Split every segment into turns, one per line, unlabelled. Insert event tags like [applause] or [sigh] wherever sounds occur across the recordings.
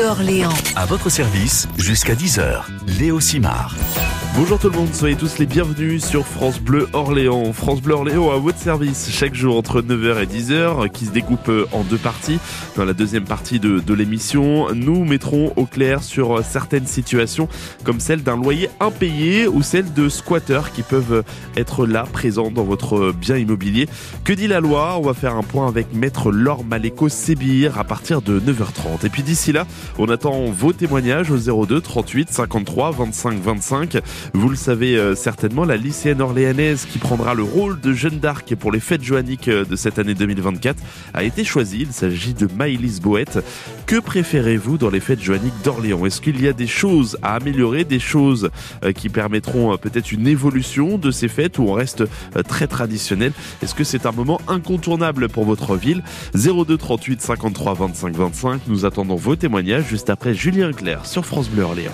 Orléans.
À votre service jusqu'à 10h. Léo Simard.
Bonjour tout le monde, soyez tous les bienvenus sur France Bleu Orléans. France Bleu Orléans à votre service chaque jour entre 9h et 10h qui se découpe en deux parties. Dans la deuxième partie de, l'émission, nous mettrons au clair sur certaines situations comme celle d'un loyer impayé ou celle de squatteurs qui peuvent être là présents dans votre bien immobilier. Que dit la loi? On va faire un point avec maître Laure Maléco Sébir à partir de 9h30. Et puis d'ici là, on attend vos témoignages au 02 38 53 25 25. Vous le savez euh, certainement, la lycéenne orléanaise qui prendra le rôle de Jeanne d'Arc pour les fêtes joanniques euh, de cette année 2024 a été choisie. Il s'agit de Maëlys Boët. Que préférez-vous dans les fêtes joanniques d'Orléans? Est-ce qu'il y a des choses à améliorer, des choses euh, qui permettront peut-être une évolution de ces fêtes où on reste très traditionnel? Est-ce que c'est un moment incontournable pour votre ville? 02 38 53 25 25. Nous attendons vos témoignages juste après Julien Clerc sur France Bleu Orléans.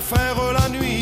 préfère la
nuit.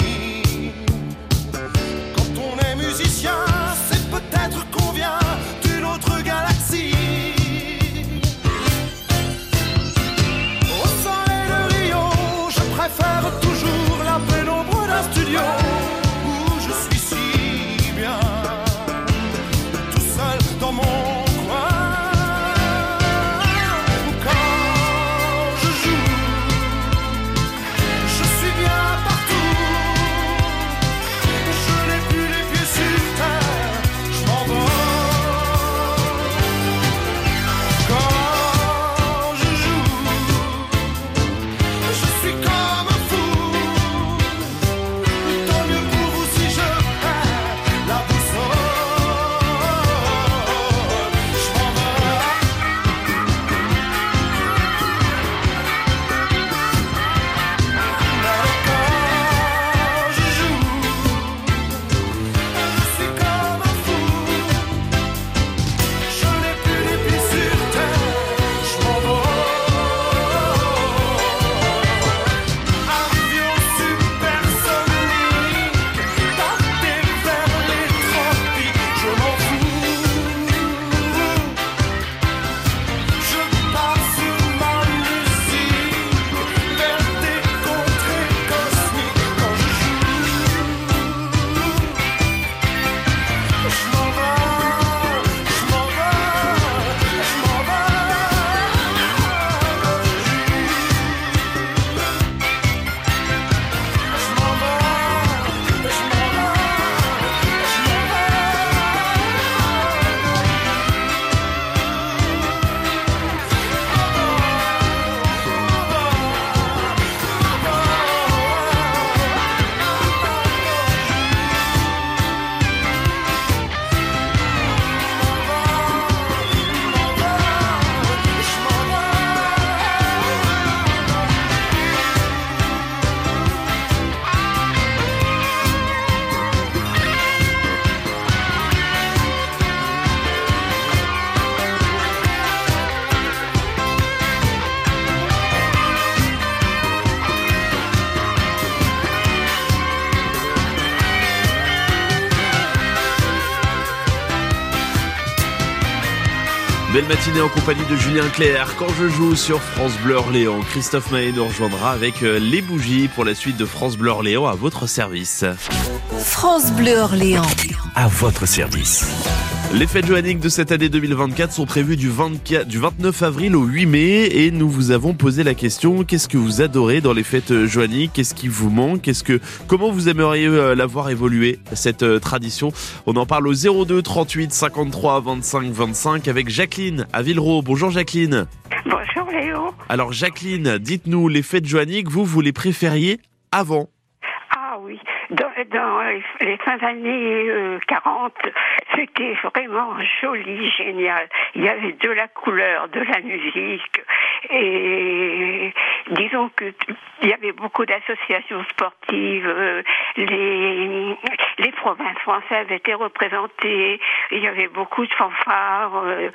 Matinée en compagnie de Julien Clerc. Quand je joue sur France Bleu Orléans, Christophe Maé nous rejoindra avec euh, les bougies pour la suite de France Bleu Orléans à votre service.
France Bleu Orléans.
À votre service.
Les fêtes joanniques de cette année 2024 sont prévues du, 24, du 29 avril au 8 mai et nous vous avons posé la question qu'est-ce que vous adorez dans les fêtes joanniques? Qu'est-ce qui vous manque? Qu'est-ce que comment vous aimeriez euh, la voir évoluer cette euh, tradition? On en parle au 02 38 53 25 25 avec Jacqueline à Villereau. Bonjour Jacqueline.
Bonjour Léo.
Alors Jacqueline, dites-nous les fêtes joanniques, vous vous les préfériez avant?
Ah oui, dans, les, fins d'année euh, 40, c'était vraiment joli, génial. Il y avait de la couleur, de la musique et disons que t- il y avait beaucoup d'associations sportives. euh, les, les provinces françaises étaient représentées. Il y avait beaucoup de fanfares. euh,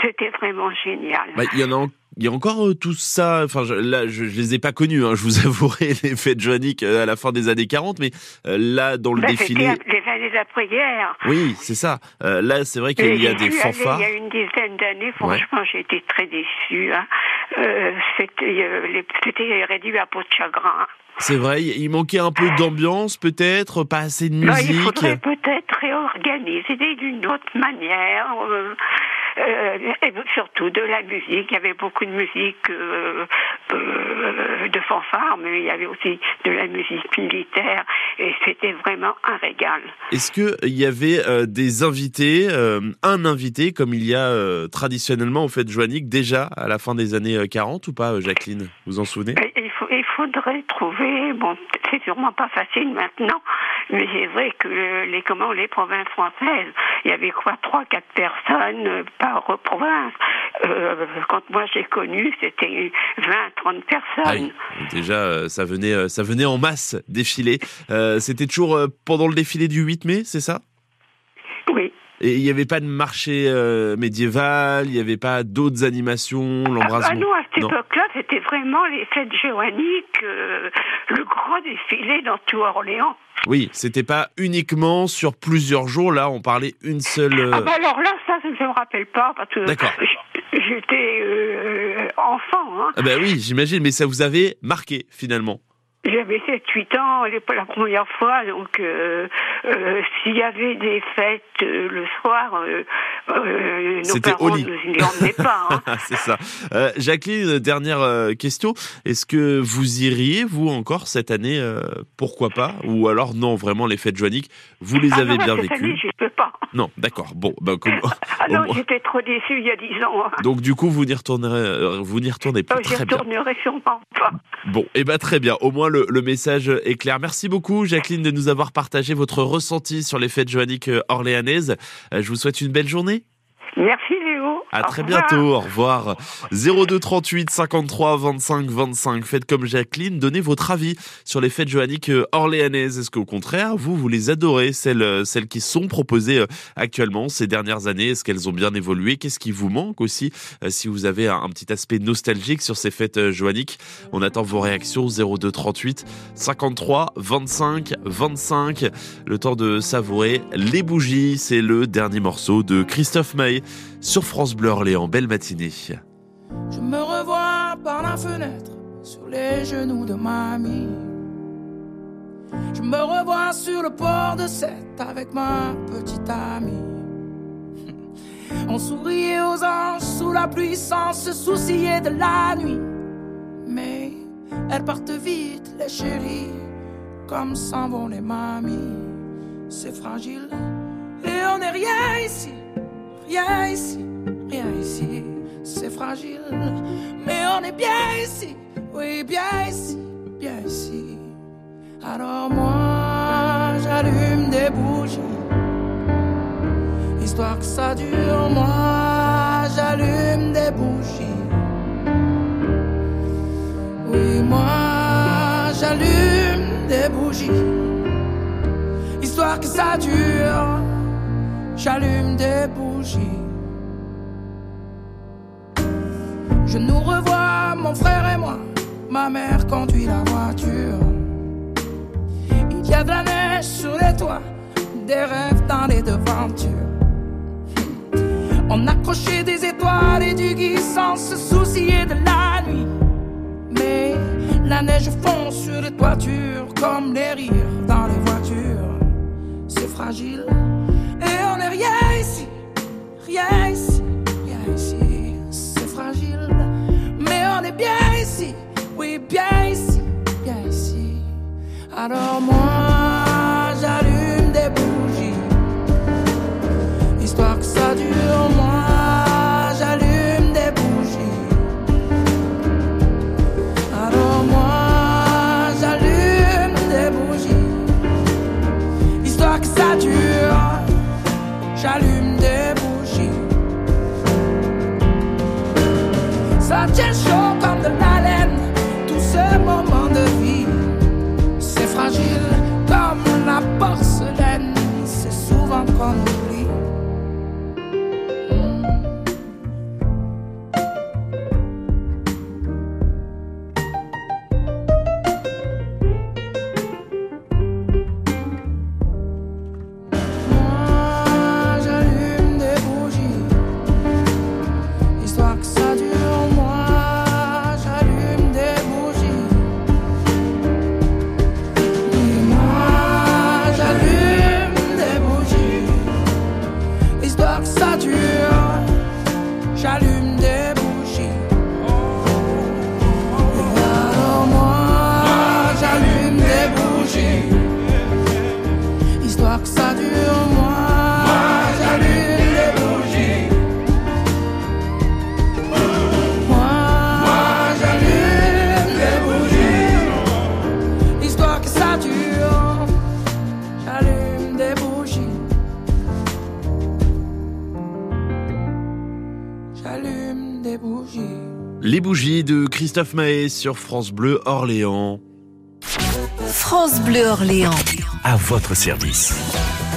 c'était vraiment génial.
Bah, il y en a il y a encore euh, tout ça, enfin je, là je, je les ai pas connus, hein, je vous [laughs] avouerai les fêtes euh, à la fin des années 40, mais euh, là dans le
Ben,
défilé,
les années après-hier.
oui c'est ça, Euh, là c'est vrai qu'il y a des fanfares.
Il y a une dizaine d'années, franchement, j'ai été très déçue. hein. Euh, c'était euh, c'était réduit à peau de chagrin.
C'est vrai, il il manquait un peu d'ambiance peut-être, pas assez de
il
musique.
faudrait peut-être réorganiser d'une autre manière. euh, euh, et surtout de la musique. Il y avait beaucoup de musique euh, de fanfare, mais il y avait aussi de la musique militaire. Et c'était vraiment un régal.
Est-ce que il y avait des invités, un invité comme il y a traditionnellement aux fêtes joanniques déjà à la fin des années euh, 40 ou pas, Jacqueline? Vous en souvenez?
Il, faut, il faudrait trouver, bon, c'est sûrement pas facile maintenant, mais c'est vrai que le- les comment les provinces françaises, il y avait quoi, trois, quatre personnes euh, par province. Euh, quand moi j'ai connu, c'était 20, 30 personnes.
Ah oui, déjà euh, ça venait, ça venait en masse défiler. Euh, C'était toujours pendant le défilé du 8 mai, c'est ça?
Oui.
Et il n'y avait pas de marché euh, médiéval, il n'y avait pas d'autres animations, l'embrasement.
ah non, à cette époque-là, c'était vraiment les fêtes joanniques, euh, le grand défilé dans tout Orléans.
Oui, c'était pas uniquement sur plusieurs jours. Là, on parlait une seule. euh,
Ah bah alors là, ça, je ne me rappelle pas, parce que j'étais euh, enfant, hein.
Ah bah oui, j'imagine, mais ça vous avait marqué finalement.
J'avais 7-8 ans la première fois, donc euh, euh, s'il y avait des fêtes euh, le soir, nos parents
lit.
nous y emmenaient pas. hein. [laughs]
C'est ça. Jacqueline, dernière question. Est-ce que vous iriez, vous, encore cette année Pourquoi pas? Ou alors, non, vraiment, les fêtes joanniques, vous les
Ah
avez
non,
bien
cette année,
vécues
je ne peux pas. [laughs]
Non, d'accord. Bon, bah, comme- [laughs]
Ah non, j'étais trop déçue il y a 10 ans. hein.
Donc, du coup, vous n'y retournerez, vous n'y retournez
Oh,
plus.
J'y
bien.
retournerai sûrement pas.
Bon, et bah très bien. Au moins le, message est clair. Merci beaucoup, Jacqueline, de nous avoir partagé votre ressenti sur les fêtes joanniques euh, orléanaises. Euh, Je vous souhaite une belle journée.
Merci Léo.
À très bientôt. Au revoir. 02 38 53 25 25. Faites comme Jacqueline. Donnez votre avis sur les fêtes joanniques euh, orléanaises. Est-ce qu'au contraire, vous, vous les adorez, celles, euh, celles qui sont proposées euh, actuellement ces dernières années? Est-ce qu'elles ont bien évolué? Qu'est-ce qui vous manque aussi? Si vous avez un, petit aspect nostalgique sur ces fêtes joanniques, on attend vos réactions 02 38 53 25 25. Le temps de savourer les bougies. C'est le dernier morceau de Christophe Maé sur France Bleu Orléans. Belle matinée.
Je me revois par la fenêtre sur les genoux de mamie. Je me revois sur le port de Sète avec ma petite amie. [laughs] On souriait aux anges sous la pluie sans se soucier de la nuit. Mais elles partent vite, les chéris, comme s'en vont les mamies. C'est fragile et on n'est rien ici, rien ici, rien ici. C'est fragile, mais on est bien ici, oui, bien ici, bien ici. Alors moi, j'allume des bougies, histoire que ça dure. Moi, j'allume des bougies. Oui, moi, j'allume des bougies, histoire que ça dure. J'allume des bougies. Je nous revois, mon frère et moi. Ma mère conduit la voiture. Il y a de la neige sur les toits, des rêves dans les devantures. On accrochait des étoiles et du gui sans se soucier de la nuit. Mais la neige fond sur les toitures comme les rires dans les voitures. C'est fragile rien ici, rien ici, rien ici. C'est fragile, mais on est bien ici, oui, bien ici, bien ici. Alors moi,
Les bougies de Christophe Maé sur France Bleu Orléans.
France Bleu Orléans.
À votre service.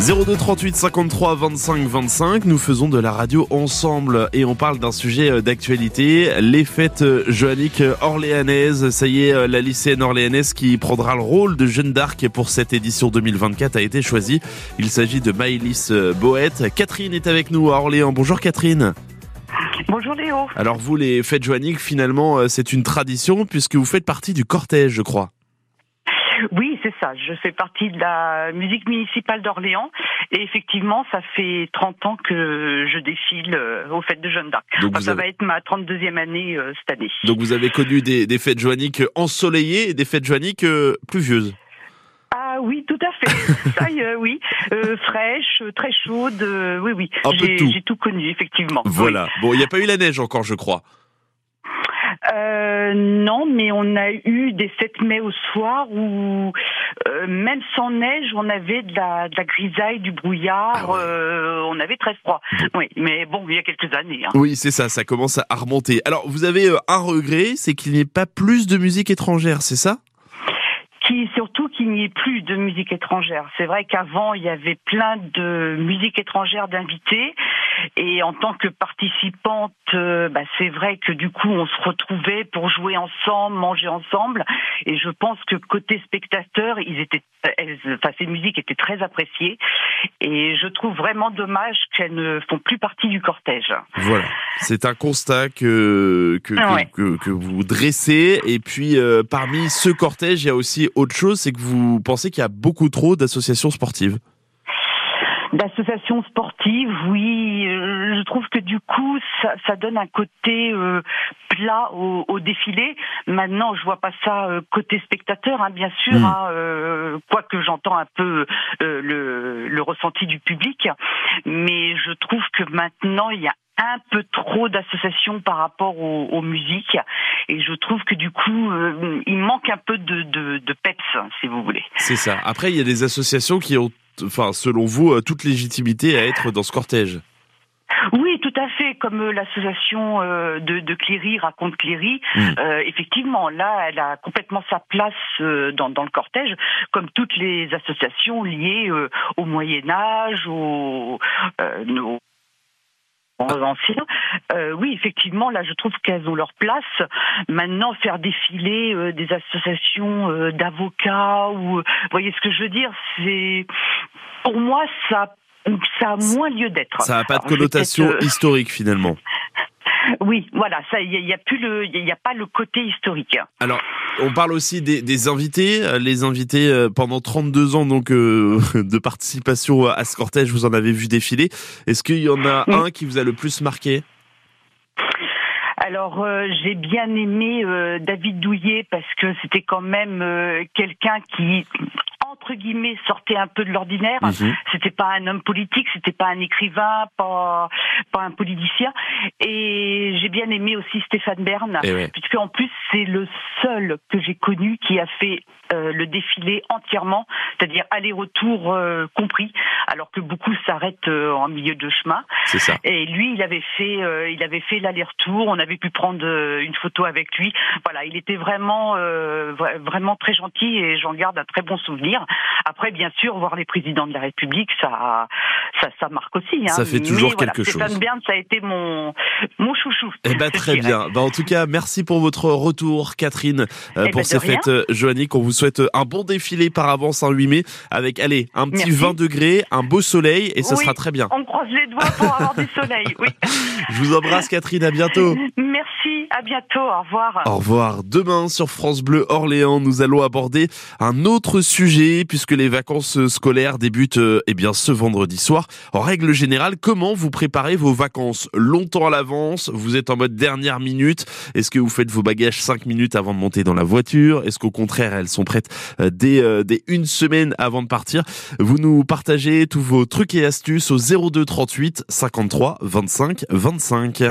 02 38 53 25 25, nous faisons de la radio ensemble et on parle d'un sujet euh, d'actualité, les fêtes euh, joanniques orléanaises. Ça y est, euh, la lycéenne orléanaise qui prendra le rôle de Jeanne d'Arc pour cette édition 2024 a été choisie. Il s'agit de Maëlys Boët. Catherine est avec nous à Orléans. Bonjour Catherine.
Bonjour Léo.
Alors vous, les fêtes joanniques, finalement, euh, c'est une tradition puisque vous faites partie du cortège, je crois.
Oui, c'est ça. Je fais partie de la musique municipale d'Orléans et effectivement, ça fait 30 ans que je défile euh, aux fêtes de Jeanne d'Arc.
Donc
Enfin, ça
avez-
va être ma 32e année euh, cette année.
Donc vous avez connu des, des fêtes joanniques ensoleillées et des fêtes joanniques euh, pluvieuses.
Ah oui, tout [laughs] est, oui. Euh, fraîche, euh, très chaude. euh, oui, oui.
Un peu de
J'ai
tout.
j'ai tout connu, effectivement.
Voilà. Bon, il n'y a pas eu la neige encore, je crois.
Euh, non, mais on a eu des 7 mai au soir où, euh, même sans neige, on avait de la, de la grisaille, du brouillard,
Ah ouais.
euh, on avait très froid. Oui, mais bon, il y a quelques années. hein.
Oui, c'est ça, ça commence à remonter. Alors, vous avez euh, un regret, c'est qu'il n'y ait pas plus de musique étrangère, c'est ça?
Qui surtout qu'il n'y ait plus de musique étrangère. C'est vrai qu'avant il y avait plein de musique étrangère d'invités et en tant que participante, euh, bah, c'est vrai que du coup on se retrouvait pour jouer ensemble, manger ensemble et je pense que côté spectateur, ils étaient, elles- enfin ces musiques étaient très appréciées et je trouve vraiment dommage qu'elles ne font plus partie du cortège.
Voilà. C'est un constat que, que, que-
ouais.
que, que vous dressez. Et puis, euh, parmi ce cortège, il y a aussi autre chose, c'est que vous pensez qu'il y a beaucoup trop d'associations sportives?
D'associations sportives, oui, euh, je trouve que du coup, ça, ça donne un côté euh, plat au, au défilé. Maintenant, je vois pas ça euh, côté spectateur, hein, bien sûr,
Mm.
hein, euh, quoique j'entends un peu le, le ressenti du public, mais je trouve que maintenant, il y a un peu trop d'associations par rapport aux, aux musiques et je trouve que du coup euh, il manque un peu de, de, de peps si vous voulez.
C'est ça. Après, il y a des associations qui ont, enfin, selon vous, euh, toute légitimité à être dans ce cortège.
Oui, tout à fait. Comme euh, l'association de, de Cléry raconte Cléry,
Mm.
euh, effectivement, là, elle a complètement sa place euh, dans, dans le cortège, comme toutes les associations liées euh, au Moyen Âge, aux, euh, Euh, oui, effectivement, là, je trouve qu'elles ont leur place. Maintenant, faire défiler euh, des associations euh, d'avocats ou, vous voyez ce que je veux dire, c'est pour moi ça ça a moins lieu d'être.
Ça n'a pas de
Alors,
connotation historique finalement.
Oui, voilà, ça, il y, a plus le, il a pas le côté historique.
Alors, on parle aussi des, des invités. Euh, Les invités euh, pendant 32 ans donc euh, [laughs] de participation à ce cortège, vous en avez vu défiler. Est-ce qu'il y en a
Oui.
un qui vous a le plus marqué?
Alors euh, j'ai bien aimé euh, David Douillet parce que c'était quand même quelqu'un qui entre guillemets sortait un peu de l'ordinaire.
Mhm.
C'était pas un homme politique, c'était pas un écrivain, pas pas un politicien. Et j'ai bien aimé aussi Stéphane Bern,
Eh ouais.
puisque en plus c'est le seul que j'ai connu qui a fait euh, le défilé entièrement, c'est-à-dire aller-retour euh, compris, alors que beaucoup s'arrêtent euh, en milieu de chemin.
C'est ça.
Et lui, il avait fait, il avait fait l'aller-retour. On avait pu prendre une photo avec lui. Voilà, il était vraiment, vra- vraiment très gentil et j'en garde un très bon souvenir. Après, bien sûr, voir les présidents de la République, ça, ça, ça marque aussi. hein.
Ça fait toujours
Mais voilà,
quelque
Stéphane
chose.
Bern, ça a été mon, mon chouchou.
Eh ben [laughs] très bien. Bah, en tout cas, merci pour votre retour, Catherine,
Eh
pour
ben,
ces
rien.
fêtes joanniques. On vous souhaite euh, un bon défilé par avance en 8 mai, avec allez un petit
Merci.
20 degrés, un beau soleil, et ça
Oui.
sera très bien.
On croise les doigts pour avoir du soleil. Oui. [laughs]
Je vous embrasse, Catherine. À bientôt. [laughs]
À bientôt. Au revoir.
Au revoir. Demain sur France Bleu Orléans, nous allons aborder un autre sujet puisque les vacances scolaires débutent euh, eh bien ce vendredi soir. En règle générale, comment vous préparez vos vacances? Longtemps à l'avance Vous êtes en mode dernière minute Est-ce que vous faites vos bagages 5 minutes avant de monter dans la voiture? Est-ce qu'au contraire, elles sont prêtes euh, dès, euh, dès une semaine avant de partir? Vous nous partagez tous vos trucs et astuces au 02 38 53 25 25.